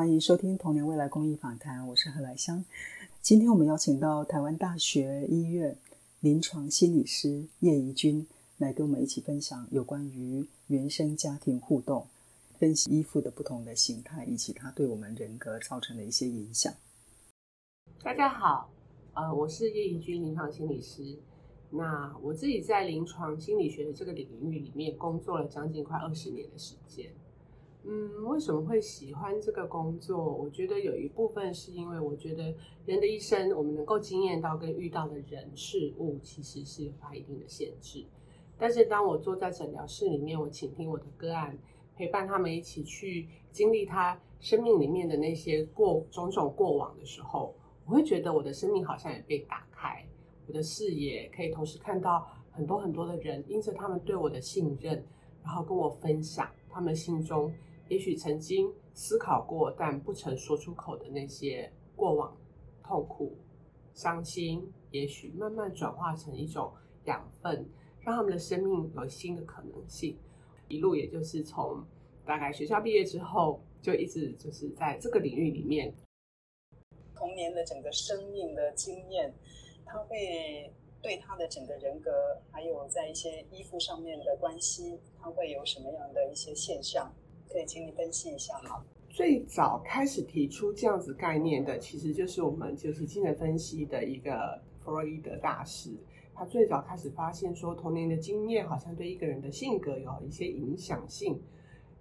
欢迎收听童年未来公益访谈，我是何来香。今天我们邀请到台湾大学医院临床心理师叶怡君来跟我们一起分享有关于原生家庭互动、分析依附的不同的形态，以及它对我们人格造成的一些影响。大家好，呃，我是叶怡君临床心理师。那我自己在临床心理学的这个领域里面工作了将近快二十年的时间。嗯，为什么会喜欢这个工作？我觉得有一部分是因为我觉得人的一生，我们能够经验到跟遇到的人事物，其实是有它一定的限制。但是当我坐在诊疗室里面，我倾听我的个案，陪伴他们一起去经历他生命里面的那些过种种过往的时候，我会觉得我的生命好像也被打开，我的视野可以同时看到很多很多的人，因着他们对我的信任，然后跟我分享他们心中。也许曾经思考过，但不曾说出口的那些过往痛苦、伤心，也许慢慢转化成一种养分，让他们的生命有新的可能性。一路也就是从大概学校毕业之后，就一直就是在这个领域里面。童年的整个生命的经验，他会对他的整个人格，还有在一些依附上面的关系，他会有什么样的一些现象？可以请你分析一下哈？最早开始提出这样子概念的，其实就是我们就是精神分析的一个弗洛伊德大师。他最早开始发现说，童年的经验好像对一个人的性格有一些影响性，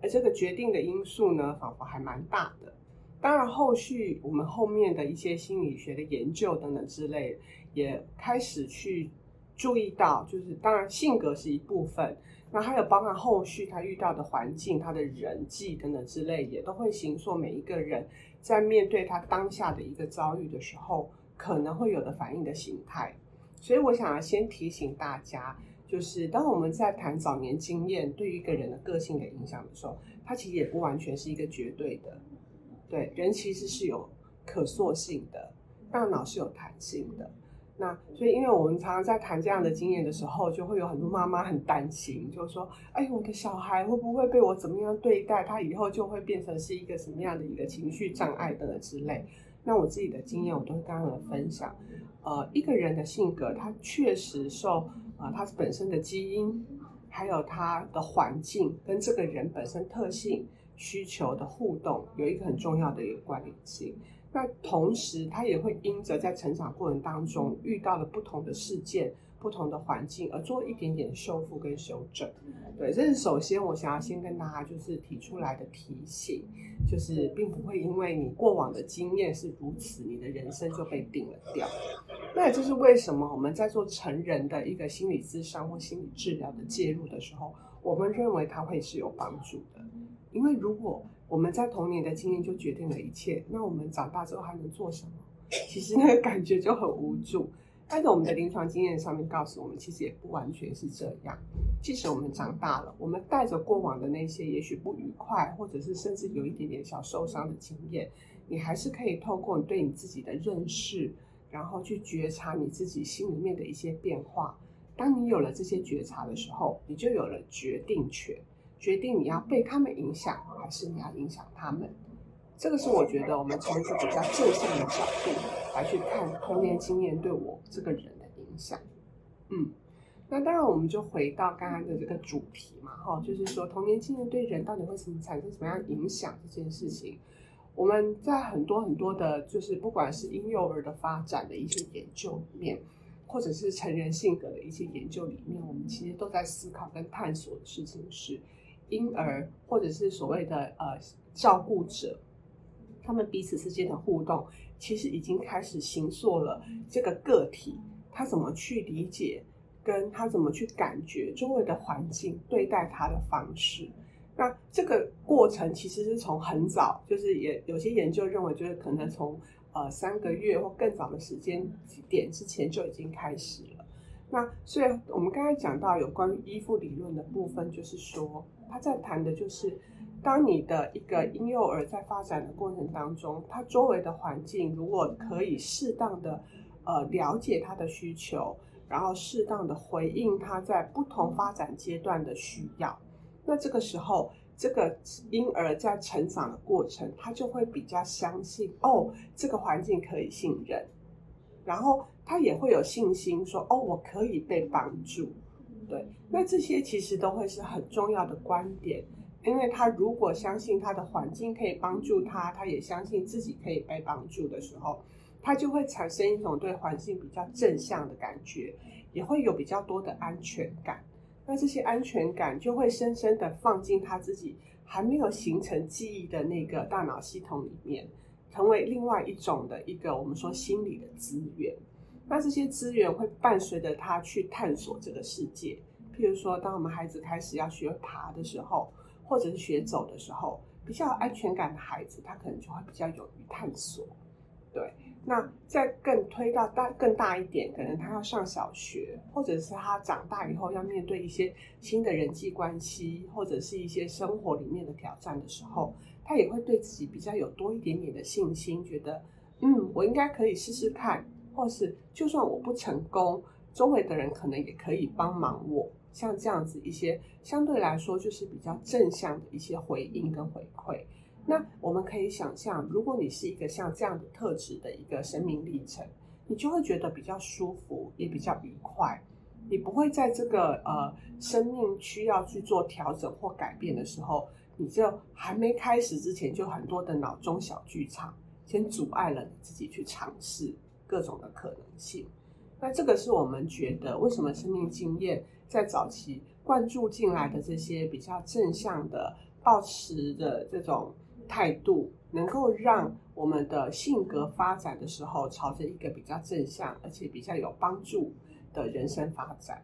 而这个决定的因素呢，仿佛还蛮大的。当然，后续我们后面的一些心理学的研究等等之类，也开始去注意到，就是当然性格是一部分。那还有包含后续他遇到的环境、他的人际等等之类，也都会形塑每一个人在面对他当下的一个遭遇的时候，可能会有的反应的形态。所以我想要先提醒大家，就是当我们在谈早年经验对于一个人的个性的影响的时候，它其实也不完全是一个绝对的。对，人其实是有可塑性的，大脑是有弹性的。那所以，因为我们常常在谈这样的经验的时候，就会有很多妈妈很担心，就说，哎，我的小孩会不会被我怎么样对待？他以后就会变成是一个什么样的一个情绪障碍等等之类。那我自己的经验，我都会跟他们分享。呃，一个人的性格，他确实受呃他本身的基因，还有他的环境跟这个人本身特性需求的互动，有一个很重要的一个关联性。那同时，他也会因着在成长过程当中遇到了不同的事件、不同的环境，而做一点点修复跟修正。对，这是首先我想要先跟大家就是提出来的提醒，就是并不会因为你过往的经验是如此，你的人生就被定了调。那也就是为什么我们在做成人的一个心理咨商或心理治疗的介入的时候，我们认为它会是有帮助的，因为如果我们在童年的经验就决定了一切，那我们长大之后还能做什么？其实那个感觉就很无助。但是我们的临床经验上面告诉我们，其实也不完全是这样。即使我们长大了，我们带着过往的那些也许不愉快，或者是甚至有一点点小受伤的经验，你还是可以透过你对你自己的认识，然后去觉察你自己心里面的一些变化。当你有了这些觉察的时候，你就有了决定权。决定你要被他们影响，还是你要影响他们？这个是我觉得我们从一个比较正向的角度来去看童年经验对我这个人的影响。嗯，那当然我们就回到刚刚的这个主题嘛，哈，就是说童年经验对人到底会什么产生什么样影响这件事情，我们在很多很多的，就是不管是婴幼儿的发展的一些研究里面，或者是成人性格的一些研究里面，我们其实都在思考跟探索的事情是。婴儿或者是所谓的呃照顾者，他们彼此之间的互动，其实已经开始形塑了这个个体他怎么去理解，跟他怎么去感觉周围的环境对待他的方式。那这个过程其实是从很早，就是也有些研究认为，就是可能从呃三个月或更早的时间点之前就已经开始了。那所以我们刚才讲到有关于依附理论的部分，就是说。他在谈的就是，当你的一个婴幼儿在发展的过程当中，他周围的环境如果可以适当的呃了解他的需求，然后适当的回应他在不同发展阶段的需要，那这个时候这个婴儿在成长的过程，他就会比较相信哦，这个环境可以信任，然后他也会有信心说哦，我可以被帮助。对，那这些其实都会是很重要的观点，因为他如果相信他的环境可以帮助他，他也相信自己可以被帮助的时候，他就会产生一种对环境比较正向的感觉，也会有比较多的安全感。那这些安全感就会深深的放进他自己还没有形成记忆的那个大脑系统里面，成为另外一种的一个我们说心理的资源。那这些资源会伴随着他去探索这个世界。譬如说，当我们孩子开始要学爬的时候，或者是学走的时候，比较安全感的孩子，他可能就会比较勇于探索。对。那再更推到大更大一点，可能他要上小学，或者是他长大以后要面对一些新的人际关系，或者是一些生活里面的挑战的时候，他也会对自己比较有多一点点的信心，觉得嗯，我应该可以试试看，或是就算我不成功，周围的人可能也可以帮忙我。像这样子一些相对来说就是比较正向的一些回应跟回馈。那我们可以想象，如果你是一个像这样的特质的一个生命历程，你就会觉得比较舒服，也比较愉快。你不会在这个呃生命需要去做调整或改变的时候，你就还没开始之前，就很多的脑中小剧场先阻碍了你自己去尝试各种的可能性。那这个是我们觉得为什么生命经验在早期灌注进来的这些比较正向的、抱持的这种。态度能够让我们的性格发展的时候，朝着一个比较正向而且比较有帮助的人生发展。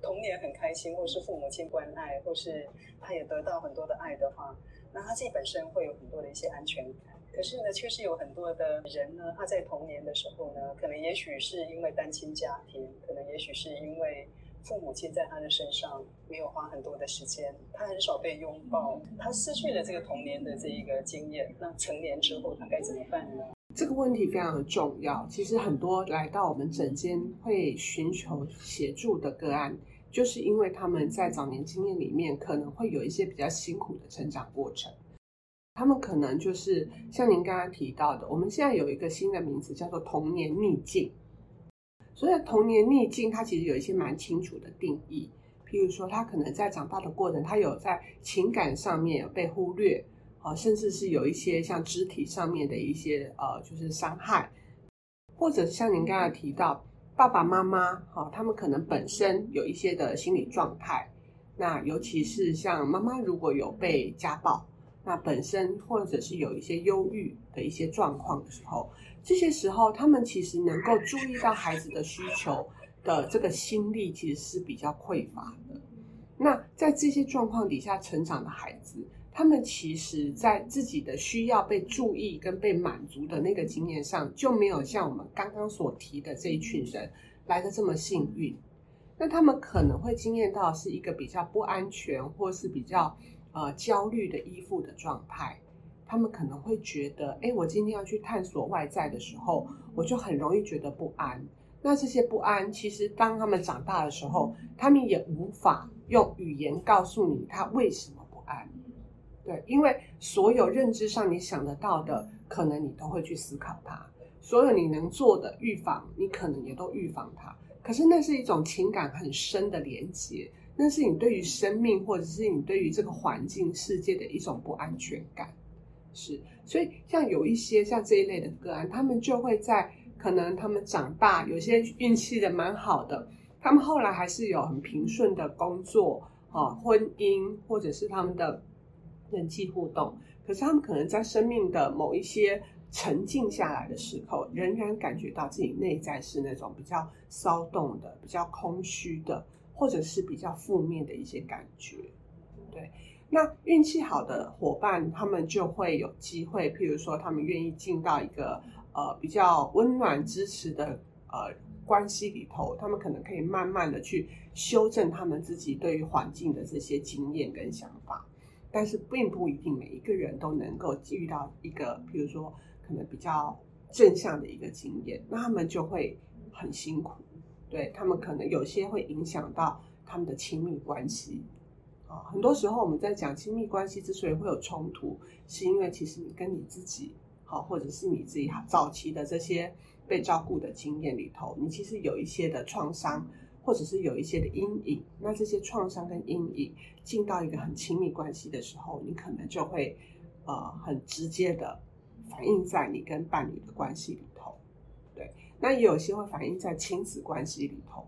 童年很开心，或是父母亲关爱，或是他也得到很多的爱的话，那他自己本身会有很多的一些安全感。可是呢，确实有很多的人呢，他在童年的时候呢，可能也许是因为单亲家庭，可能也许是因为。父母亲在他的身上没有花很多的时间，他很少被拥抱，他失去了这个童年的这一个经验。那成年之后他该怎么办呢？这个问题非常的重要。其实很多来到我们诊间会寻求协助的个案，就是因为他们在早年经验里面可能会有一些比较辛苦的成长过程。他们可能就是像您刚刚提到的，我们现在有一个新的名字叫做童年逆境。所以童年逆境，它其实有一些蛮清楚的定义。譬如说，他可能在长大的过程，他有在情感上面被忽略，啊，甚至是有一些像肢体上面的一些呃，就是伤害，或者像您刚才提到，爸爸妈妈，哈，他们可能本身有一些的心理状态。那尤其是像妈妈如果有被家暴，那本身或者是有一些忧郁的一些状况的时候。这些时候，他们其实能够注意到孩子的需求的这个心力，其实是比较匮乏的。那在这些状况底下成长的孩子，他们其实在自己的需要被注意跟被满足的那个经验上，就没有像我们刚刚所提的这一群人来的这么幸运。那他们可能会经验到是一个比较不安全，或是比较呃焦虑的依附的状态。他们可能会觉得，哎，我今天要去探索外在的时候，我就很容易觉得不安。那这些不安，其实当他们长大的时候，他们也无法用语言告诉你他为什么不安。对，因为所有认知上你想得到的，可能你都会去思考它；所有你能做的预防，你可能也都预防它。可是那是一种情感很深的连接，那是你对于生命或者是你对于这个环境世界的一种不安全感。是，所以像有一些像这一类的个案，他们就会在可能他们长大，有些运气的蛮好的，他们后来还是有很平顺的工作啊、婚姻，或者是他们的人际互动。可是他们可能在生命的某一些沉静下来的时候，仍然感觉到自己内在是那种比较骚动的、比较空虚的，或者是比较负面的一些感觉，对。那运气好的伙伴，他们就会有机会，譬如说，他们愿意进到一个呃比较温暖支持的呃关系里头，他们可能可以慢慢的去修正他们自己对于环境的这些经验跟想法，但是并不一定每一个人都能够遇到一个，譬如说可能比较正向的一个经验，那他们就会很辛苦，对他们可能有些会影响到他们的亲密关系。啊，很多时候我们在讲亲密关系之所以会有冲突，是因为其实你跟你自己，好，或者是你自己早期的这些被照顾的经验里头，你其实有一些的创伤，或者是有一些的阴影。那这些创伤跟阴影进到一个很亲密关系的时候，你可能就会呃很直接的反映在你跟伴侣的关系里。那也有些会反映在亲子关系里头。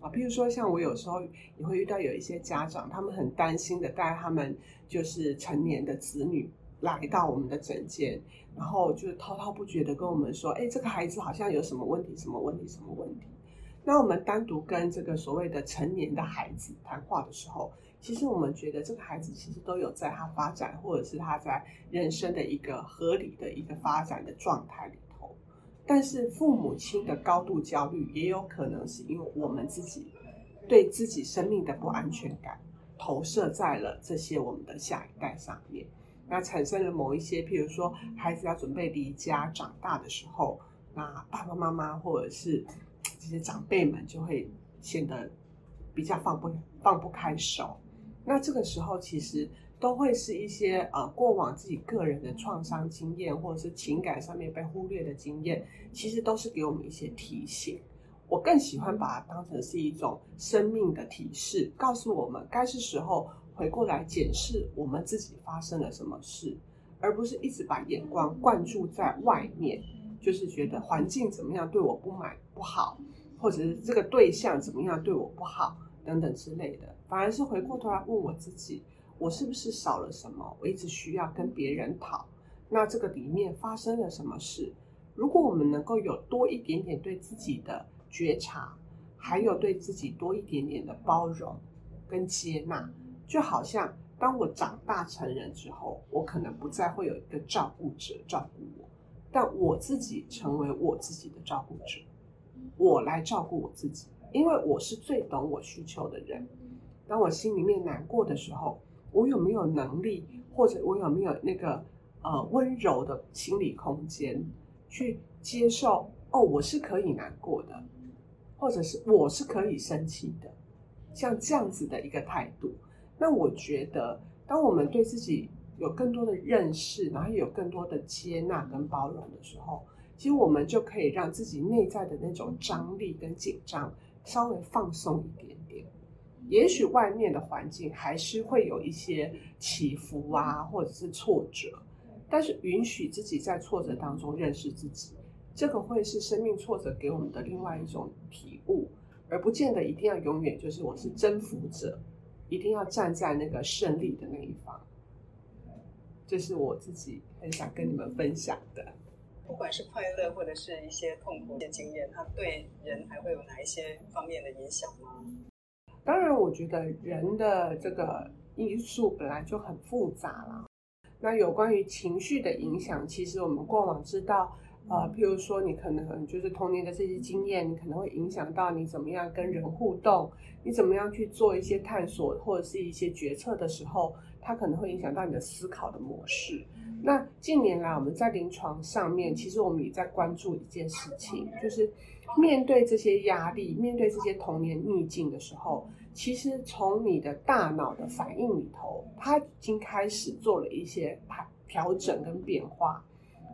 啊，譬如说，像我有时候也会遇到有一些家长，他们很担心的带他们就是成年的子女来到我们的诊间，然后就滔滔不绝的跟我们说，哎，这个孩子好像有什么问题，什么问题，什么问题。那我们单独跟这个所谓的成年的孩子谈话的时候，其实我们觉得这个孩子其实都有在他发展，或者是他在人生的一个合理的一个发展的状态里。但是父母亲的高度焦虑，也有可能是因为我们自己对自己生命的不安全感投射在了这些我们的下一代上面，那产生了某一些，譬如说孩子要准备离家长大的时候，那爸爸妈妈或者是这些长辈们就会显得比较放不放不开手，那这个时候其实。都会是一些呃过往自己个人的创伤经验，或者是情感上面被忽略的经验，其实都是给我们一些提醒。我更喜欢把它当成是一种生命的提示，告诉我们该是时候回过来检视我们自己发生了什么事，而不是一直把眼光灌注在外面，就是觉得环境怎么样对我不满不好，或者是这个对象怎么样对我不好等等之类的，反而是回过头来问我自己。我是不是少了什么？我一直需要跟别人讨。那这个里面发生了什么事？如果我们能够有多一点点对自己的觉察，还有对自己多一点点的包容跟接纳，就好像当我长大成人之后，我可能不再会有一个照顾者照顾我，但我自己成为我自己的照顾者，我来照顾我自己，因为我是最懂我需求的人。当我心里面难过的时候。我有没有能力，或者我有没有那个呃温柔的心理空间，去接受哦，我是可以难过的，或者是我是可以生气的，像这样子的一个态度。那我觉得，当我们对自己有更多的认识，然后有更多的接纳跟包容的时候，其实我们就可以让自己内在的那种张力跟紧张稍微放松一点。也许外面的环境还是会有一些起伏啊，或者是挫折，但是允许自己在挫折当中认识自己，这个会是生命挫折给我们的另外一种体悟，而不见得一定要永远就是我是征服者，一定要站在那个胜利的那一方。这是我自己很想跟你们分享的。不管是快乐或者是一些痛苦的经验，它对人还会有哪一些方面的影响吗？当然，我觉得人的这个因素本来就很复杂了。那有关于情绪的影响，其实我们过往知道，呃，譬如说你可能就是童年的这些经验，你可能会影响到你怎么样跟人互动，你怎么样去做一些探索或者是一些决策的时候，它可能会影响到你的思考的模式。那近年来我们在临床上面，其实我们也在关注一件事情，就是。面对这些压力，面对这些童年逆境的时候，其实从你的大脑的反应里头，它已经开始做了一些调整跟变化。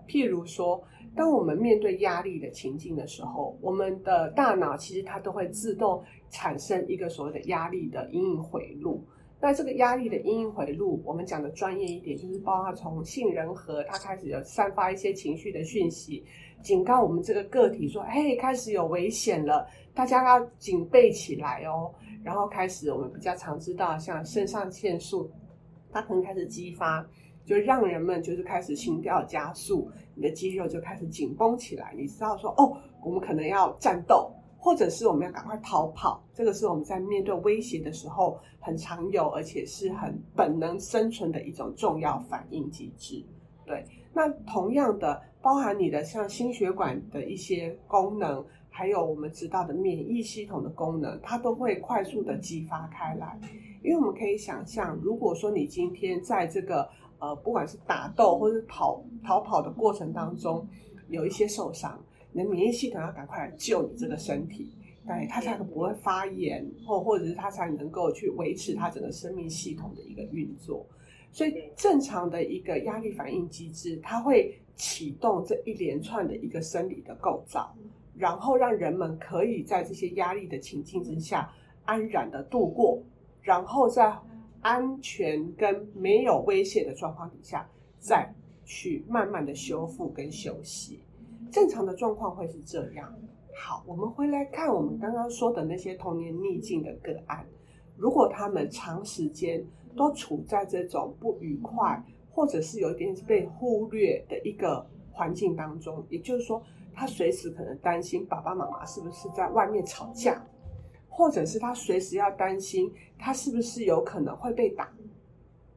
譬如说，当我们面对压力的情境的时候，我们的大脑其实它都会自动产生一个所谓的压力的阴影回路。那这个压力的阴影回路，我们讲的专业一点，就是包括从杏仁核它开始有散发一些情绪的讯息。警告我们这个个体说：“嘿，开始有危险了，大家要警备起来哦。”然后开始，我们比较常知道，像肾上腺素，它可能开始激发，就让人们就是开始心跳加速，你的肌肉就开始紧绷起来。你知道说：“哦，我们可能要战斗，或者是我们要赶快逃跑。”这个是我们在面对威胁的时候很常有，而且是很本能生存的一种重要反应机制。对，那同样的。包含你的像心血管的一些功能，还有我们知道的免疫系统的功能，它都会快速的激发开来。因为我们可以想象，如果说你今天在这个呃，不管是打斗或者跑逃跑的过程当中，有一些受伤，你的免疫系统要赶快来救你这个身体，对它才不会发炎，或或者是它才能够去维持它整个生命系统的一个运作。所以正常的一个压力反应机制，它会启动这一连串的一个生理的构造，然后让人们可以在这些压力的情境之下安然的度过，然后在安全跟没有威胁的状况底下，再去慢慢的修复跟休息。正常的状况会是这样。好，我们回来看我们刚刚说的那些童年逆境的个案，如果他们长时间都处在这种不愉快，或者是有一点被忽略的一个环境当中，也就是说，他随时可能担心爸爸妈妈是不是在外面吵架，或者是他随时要担心他是不是有可能会被打，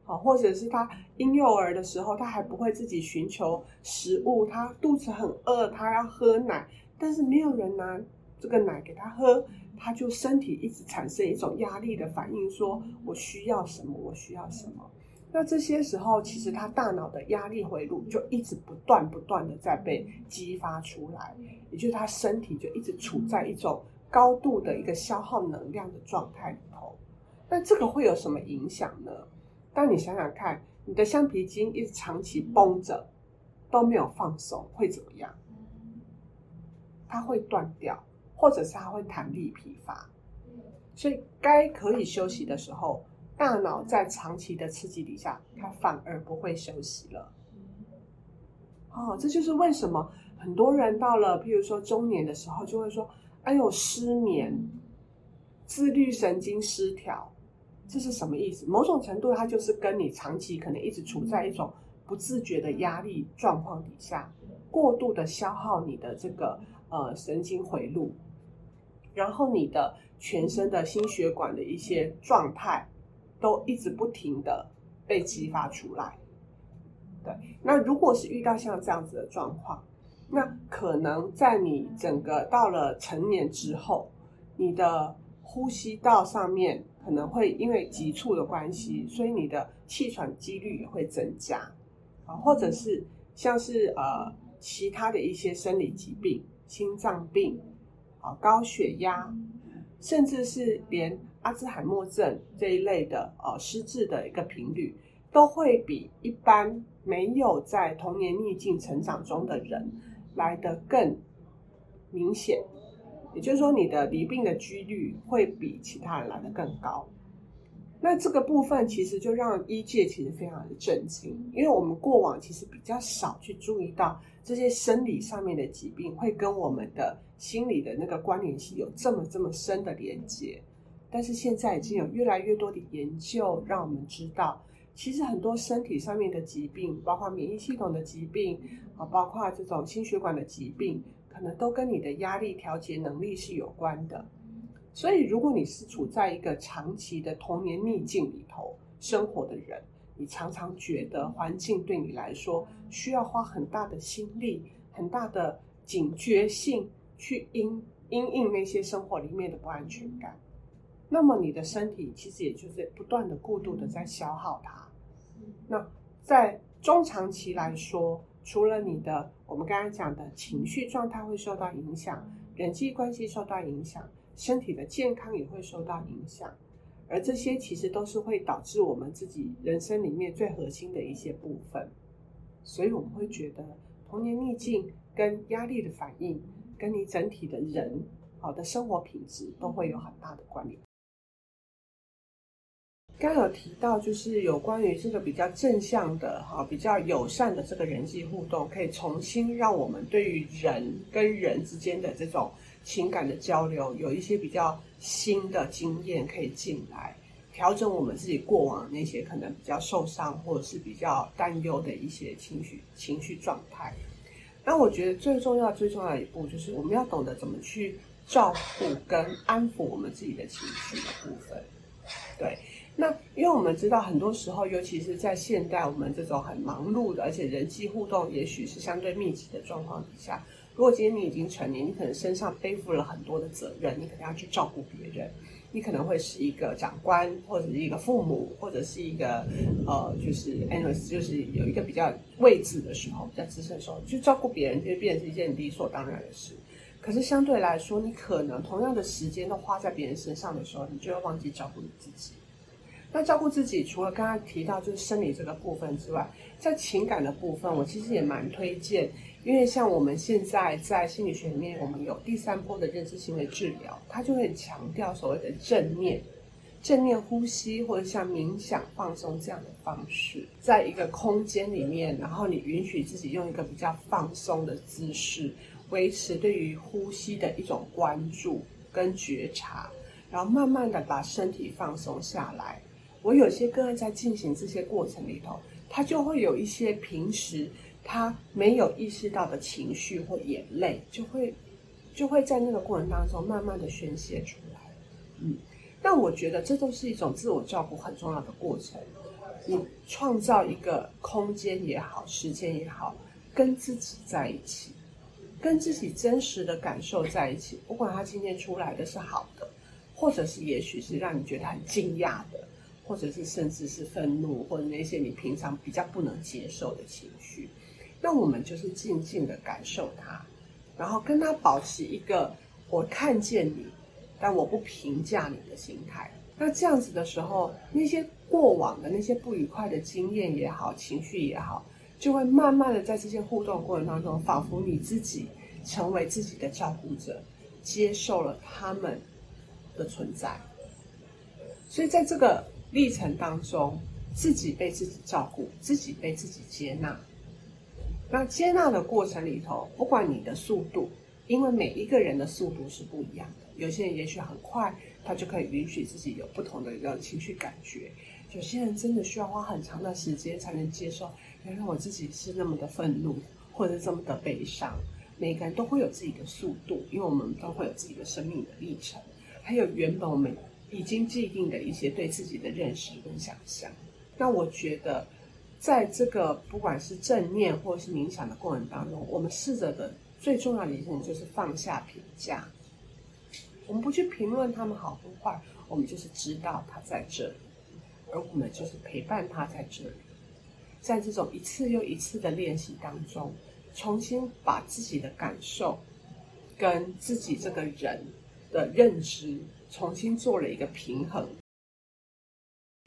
好，或者是他婴幼儿的时候他还不会自己寻求食物，他肚子很饿，他要喝奶。但是没有人拿这个奶给他喝，他就身体一直产生一种压力的反应，说我需要什么，我需要什么。那这些时候，其实他大脑的压力回路就一直不断不断的在被激发出来，也就是他身体就一直处在一种高度的一个消耗能量的状态里头。那这个会有什么影响呢？当你想想看，你的橡皮筋一直长期绷着，都没有放松，会怎么样？它会断掉，或者是它会弹力疲乏，所以该可以休息的时候，大脑在长期的刺激底下，它反而不会休息了。哦，这就是为什么很多人到了，譬如说中年的时候，就会说：“哎呦，失眠、自律神经失调，这是什么意思？”某种程度，它就是跟你长期可能一直处在一种不自觉的压力状况底下，过度的消耗你的这个。呃，神经回路，然后你的全身的心血管的一些状态，都一直不停的被激发出来。对，那如果是遇到像这样子的状况，那可能在你整个到了成年之后，你的呼吸道上面可能会因为急促的关系，所以你的气喘几率也会增加啊，或者是像是呃其他的一些生理疾病。心脏病，啊，高血压，甚至是连阿兹海默症这一类的呃失智的一个频率，都会比一般没有在童年逆境成长中的人来得更明显。也就是说，你的离病的几率会比其他人来得更高。那这个部分其实就让医界其实非常的震惊，因为我们过往其实比较少去注意到这些生理上面的疾病会跟我们的心理的那个关联性有这么这么深的连接，但是现在已经有越来越多的研究让我们知道，其实很多身体上面的疾病，包括免疫系统的疾病啊，包括这种心血管的疾病，可能都跟你的压力调节能力是有关的。所以，如果你是处在一个长期的童年逆境里头生活的人，你常常觉得环境对你来说需要花很大的心力、很大的警觉性去因因应那些生活里面的不安全感，那么你的身体其实也就是不断的过度的在消耗它。那在中长期来说，除了你的我们刚刚讲的情绪状态会受到影响，人际关系受到影响。身体的健康也会受到影响，而这些其实都是会导致我们自己人生里面最核心的一些部分。所以我们会觉得童年逆境跟压力的反应，跟你整体的人好的生活品质都会有很大的关联。刚有提到，就是有关于这个比较正向的哈，比较友善的这个人际互动，可以重新让我们对于人跟人之间的这种。情感的交流有一些比较新的经验可以进来，调整我们自己过往那些可能比较受伤或者是比较担忧的一些情绪情绪状态。那我觉得最重要最重要的一步就是我们要懂得怎么去照顾跟安抚我们自己的情绪的部分。对，那因为我们知道很多时候，尤其是在现代我们这种很忙碌的，而且人际互动也许是相对密集的状况底下。如果今天你已经成年，你可能身上背负了很多的责任，你可能要去照顾别人，你可能会是一个长官，或者是一个父母，或者是一个呃，就是 anyways，就是有一个比较位置的时候，比较资深的时候，去照顾别人，就变成是一件理所当然的事。可是相对来说，你可能同样的时间都花在别人身上的时候，你就会忘记照顾你自己。那照顾自己，除了刚刚提到就是生理这个部分之外，在情感的部分，我其实也蛮推荐，因为像我们现在在心理学里面，我们有第三波的认知行为治疗，它就会强调所谓的正念、正念呼吸或者像冥想放松这样的方式，在一个空间里面，然后你允许自己用一个比较放松的姿势。维持对于呼吸的一种关注跟觉察，然后慢慢的把身体放松下来。我有些个人在进行这些过程里头，他就会有一些平时他没有意识到的情绪或眼泪，就会就会在那个过程当中慢慢的宣泄出来。嗯，那我觉得这都是一种自我照顾很重要的过程。你创造一个空间也好，时间也好，跟自己在一起。跟自己真实的感受在一起，不管他今天出来的是好的，或者是也许是让你觉得很惊讶的，或者是甚至是愤怒，或者那些你平常比较不能接受的情绪，那我们就是静静的感受它，然后跟他保持一个我看见你，但我不评价你的心态。那这样子的时候，那些过往的那些不愉快的经验也好，情绪也好。就会慢慢的在这些互动过程当中，仿佛你自己成为自己的照顾者，接受了他们的存在。所以在这个历程当中，自己被自己照顾，自己被自己接纳。那接纳的过程里头，不管你的速度，因为每一个人的速度是不一样的，有些人也许很快，他就可以允许自己有不同的一个情绪感觉；有些人真的需要花很长的时间才能接受。原来我自己是那么的愤怒，或者是这么的悲伤。每个人都会有自己的速度，因为我们都会有自己的生命的历程，还有原本我们已经既定的一些对自己的认识跟想象。那我觉得，在这个不管是正念或是冥想的过程当中，我们试着的最重要的一件就是放下评价。我们不去评论他们好跟坏，我们就是知道他在这里，而我们就是陪伴他在这里。在这种一次又一次的练习当中，重新把自己的感受跟自己这个人的认知重新做了一个平衡。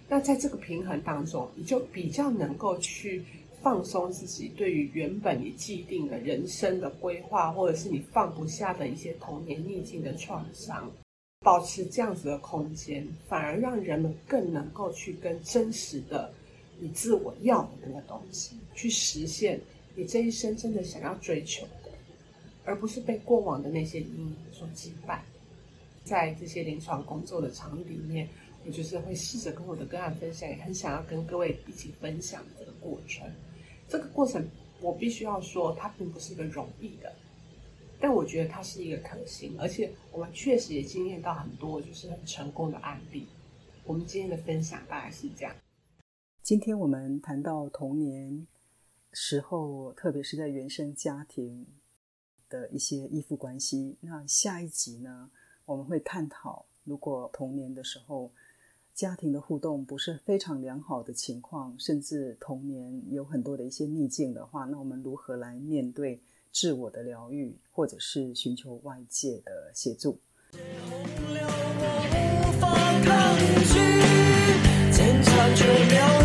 那在这个平衡当中，你就比较能够去放松自己对于原本你既定的人生的规划，或者是你放不下的一些童年逆境的创伤，保持这样子的空间，反而让人们更能够去跟真实的。你自我要的那个东西，去实现你这一生真的想要追求的，而不是被过往的那些阴影所击败。在这些临床工作的场域里面，我就是会试着跟我的个案分享，也很想要跟各位一起分享这个过程。这个过程，我必须要说，它并不是一个容易的，但我觉得它是一个可行，而且我们确实也经验到很多就是很成功的案例。我们今天的分享大概是这样。今天我们谈到童年时候，特别是在原生家庭的一些依附关系。那下一集呢，我们会探讨，如果童年的时候家庭的互动不是非常良好的情况，甚至童年有很多的一些逆境的话，那我们如何来面对自我的疗愈，或者是寻求外界的协助？坚强却渺